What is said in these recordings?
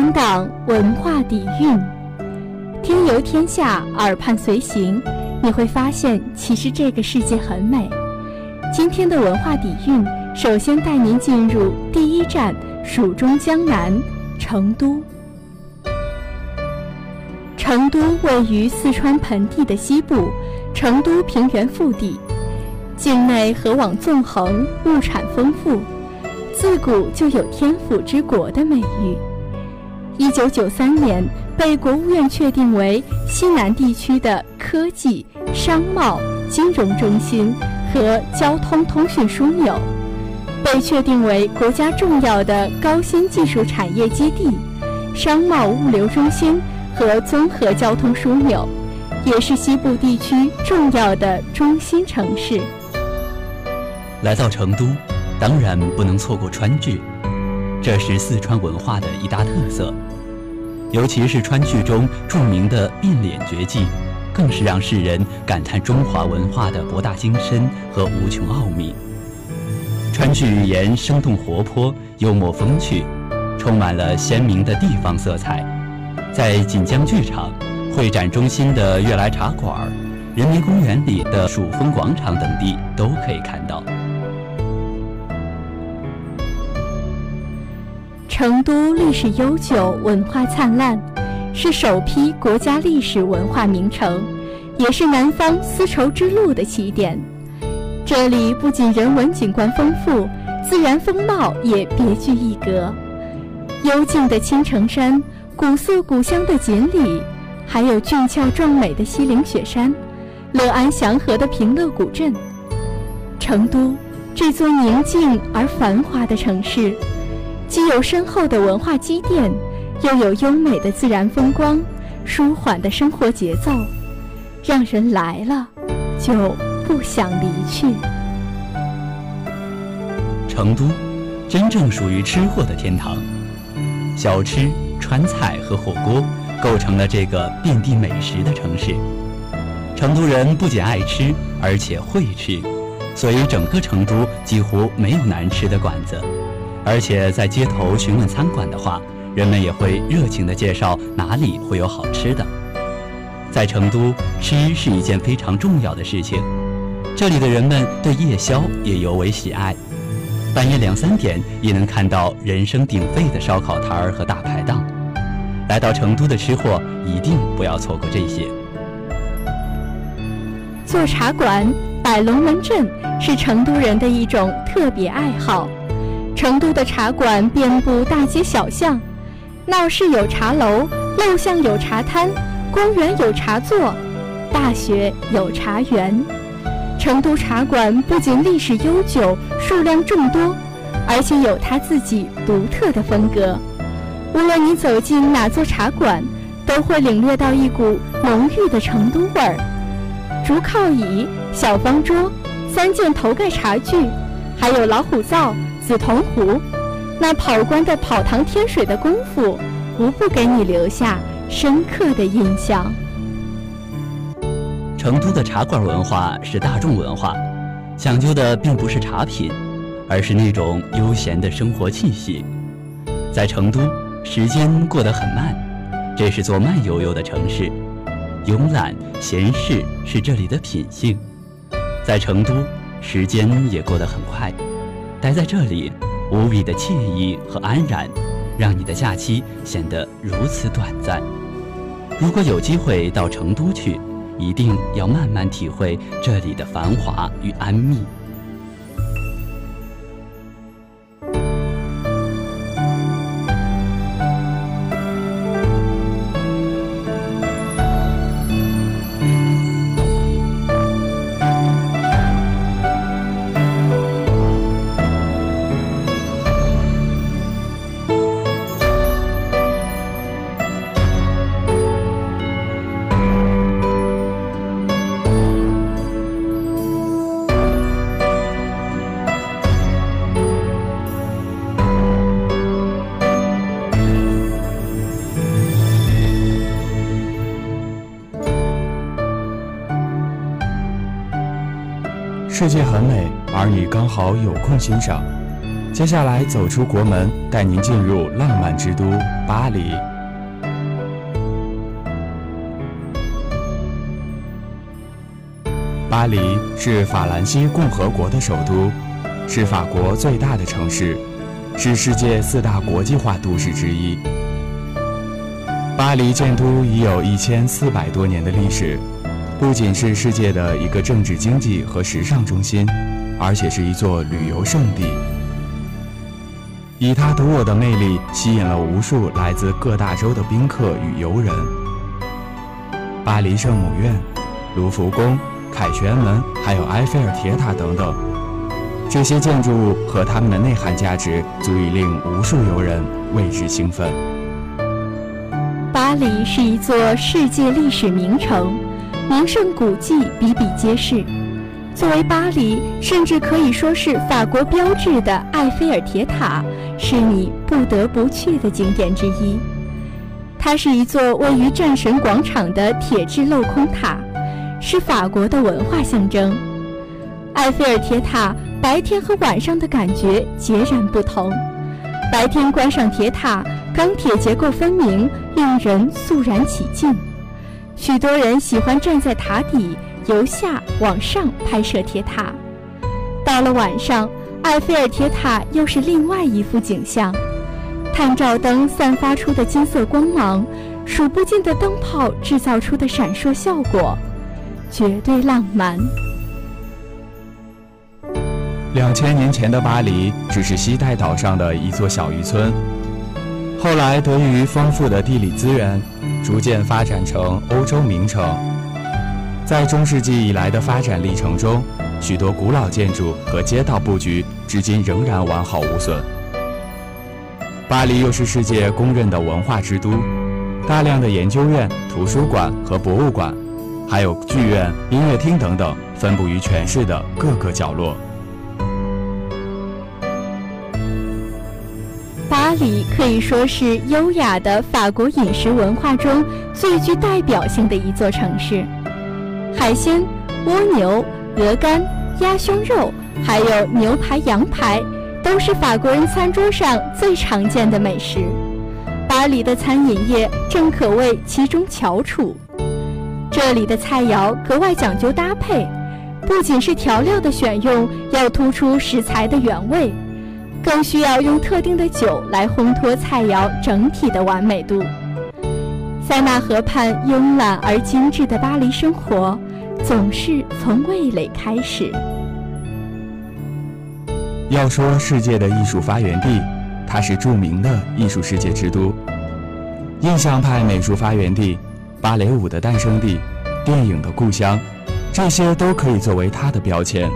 三档文化底蕴，天游天下，耳畔随行，你会发现其实这个世界很美。今天的文化底蕴，首先带您进入第一站——蜀中江南，成都。成都位于四川盆地的西部，成都平原腹地，境内河网纵横，物产丰富，自古就有“天府之国”的美誉。一九九三年，被国务院确定为西南地区的科技、商贸、金融中心和交通通讯枢纽，被确定为国家重要的高新技术产业基地、商贸物流中心。和综合交通枢纽，也是西部地区重要的中心城市。来到成都，当然不能错过川剧，这是四川文化的一大特色。尤其是川剧中著名的变脸绝技，更是让世人感叹中华文化的博大精深和无穷奥秘。川剧语言生动活泼、幽默风趣，充满了鲜明的地方色彩。在锦江剧场、会展中心的悦来茶馆、人民公园里的蜀风广场等地都可以看到。成都历史悠久，文化灿烂，是首批国家历史文化名城，也是南方丝绸之路的起点。这里不仅人文景观丰富，自然风貌也别具一格，幽静的青城山。古色古香的锦里，还有俊俏壮美的西岭雪山，乐安祥和的平乐古镇。成都这座宁静而繁华的城市，既有深厚的文化积淀，又有优美的自然风光、舒缓的生活节奏，让人来了就不想离去。成都，真正属于吃货的天堂，小吃。川菜和火锅构成了这个遍地美食的城市。成都人不仅爱吃，而且会吃，所以整个成都几乎没有难吃的馆子。而且在街头询问餐馆的话，人们也会热情地介绍哪里会有好吃的。在成都，吃是一件非常重要的事情。这里的人们对夜宵也尤为喜爱。半夜两三点也能看到人声鼎沸的烧烤摊儿和大排档。来到成都的吃货一定不要错过这些。做茶馆、摆龙门阵是成都人的一种特别爱好。成都的茶馆遍布大街小巷，闹市有茶楼，陋巷有茶摊，公园有茶座，大学有茶园。成都茶馆不仅历史悠久、数量众多，而且有它自己独特的风格。无论你走进哪座茶馆，都会领略到一股浓郁的成都味儿。竹靠椅、小方桌、三件头盖茶具，还有老虎灶、紫铜壶，那跑官的跑堂添水的功夫，无不给你留下深刻的印象。成都的茶馆文化是大众文化，讲究的并不是茶品，而是那种悠闲的生活气息。在成都，时间过得很慢，这是座慢悠悠的城市，慵懒闲适是这里的品性。在成都，时间也过得很快，待在这里，无比的惬意和安然，让你的假期显得如此短暂。如果有机会到成都去，一定要慢慢体会这里的繁华与安谧。世界很美，而你刚好有空欣赏。接下来走出国门，带您进入浪漫之都巴黎。巴黎是法兰西共和国的首都，是法国最大的城市，是世界四大国际化都市之一。巴黎建都已有一千四百多年的历史，不仅是世界的一个政治、经济和时尚中心，而且是一座旅游胜地。以它独有的魅力，吸引了无数来自各大洲的宾客与游人。巴黎圣母院、卢浮宫。凯旋门，还有埃菲尔铁塔等等，这些建筑物和它们的内涵价值，足以令无数游人为之兴奋。巴黎是一座世界历史名城，名胜古迹比比皆是。作为巴黎，甚至可以说是法国标志的埃菲尔铁塔，是你不得不去的景点之一。它是一座位于战神广场的铁质镂空塔。是法国的文化象征。埃菲尔铁塔白天和晚上的感觉截然不同。白天观赏铁塔，钢铁结构分明，令人肃然起敬。许多人喜欢站在塔底，由下往上拍摄铁塔。到了晚上，埃菲尔铁塔又是另外一幅景象。探照灯散发出的金色光芒，数不尽的灯泡制造出的闪烁效果。绝对浪漫。两千年前的巴黎只是西带岛上的一座小渔村，后来得益于丰富的地理资源，逐渐发展成欧洲名城。在中世纪以来的发展历程中，许多古老建筑和街道布局至今仍然完好无损。巴黎又是世界公认的文化之都，大量的研究院、图书馆和博物馆。还有剧院、音乐厅等等，分布于全市的各个角落。巴黎可以说是优雅的法国饮食文化中最具代表性的一座城市。海鲜、蜗牛、鹅肝、鸭胸肉，还有牛排、羊排，都是法国人餐桌上最常见的美食。巴黎的餐饮业正可谓其中翘楚。这里的菜肴格外讲究搭配，不仅是调料的选用要突出食材的原味，更需要用特定的酒来烘托菜肴整体的完美度。塞纳河畔慵懒而精致的巴黎生活，总是从味蕾开始。要说世界的艺术发源地，它是著名的艺术世界之都，印象派美术发源地。芭蕾舞的诞生地，电影的故乡，这些都可以作为它的标签。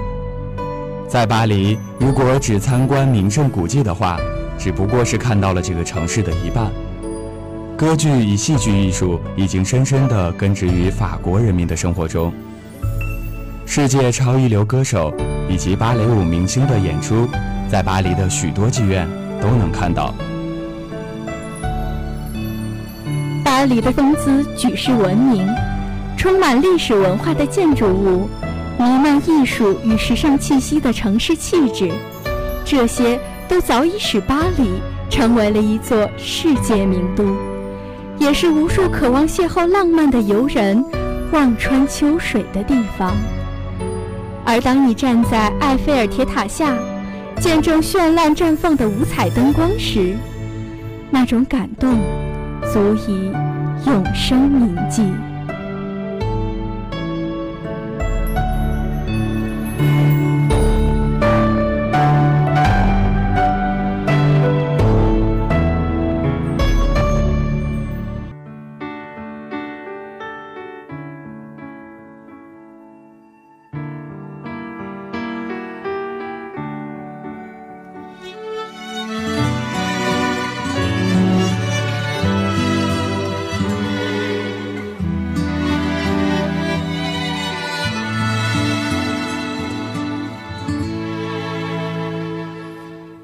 在巴黎，如果只参观名胜古迹的话，只不过是看到了这个城市的一半。歌剧与戏剧艺术已经深深地根植于法国人民的生活中。世界超一流歌手以及芭蕾舞明星的演出，在巴黎的许多剧院都能看到。巴黎的风姿举世闻名，充满历史文化的建筑物，弥漫艺术与时尚气息的城市气质，这些都早已使巴黎成为了一座世界名都，也是无数渴望邂逅浪漫的游人望穿秋水的地方。而当你站在埃菲尔铁塔下，见证绚烂绽放的五彩灯光时，那种感动，足以。永生铭记。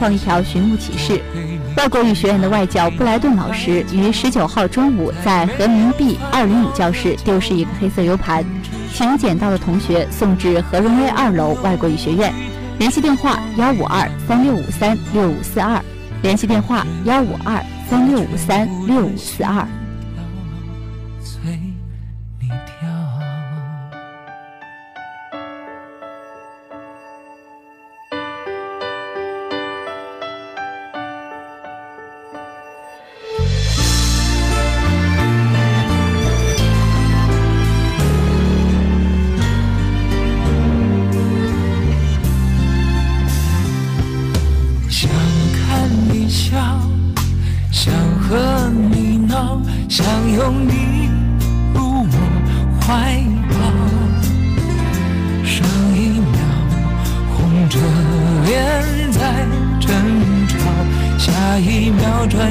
放一条寻物启事：外国语学院的外教布莱顿老师于十九号中午在和明 B 二零五教室丢失一个黑色 U 盘，请捡到的同学送至何荣威二楼外国语学院。联系电话：幺五二三六五三六五四二。联系电话：幺五二三六五三六五四二。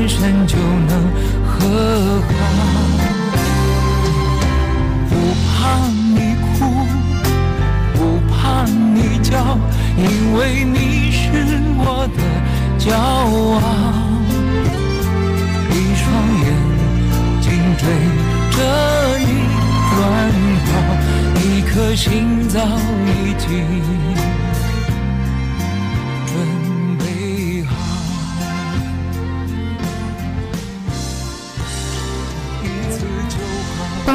真就能和好，不怕你哭，不怕你叫，因为你是我的骄傲。一双眼睛追着你乱跑，一颗心早已经。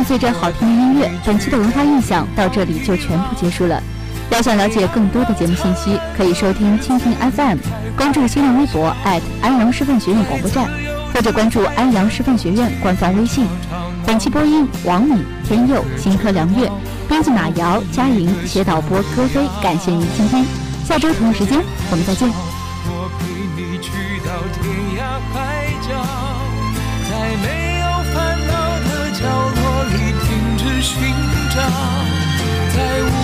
随着好听的音乐，本期的文化印象到这里就全部结束了。要想了解更多的节目信息，可以收听蜻蜓 FM，关注新浪微博安阳师范学院广播站，或者关注安阳师范学院官方微信。本期播音：王敏、天佑、新科良月，编辑马瑶、佳莹，写导播歌飞。感谢您今天，下周同一时间我们再见。我陪你去到天涯海角，在没寻找，在无